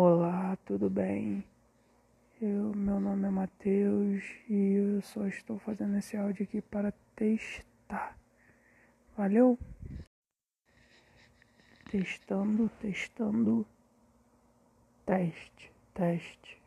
Olá, tudo bem? Eu, meu nome é Matheus e eu só estou fazendo esse áudio aqui para testar. Valeu? Testando, testando. Teste, teste.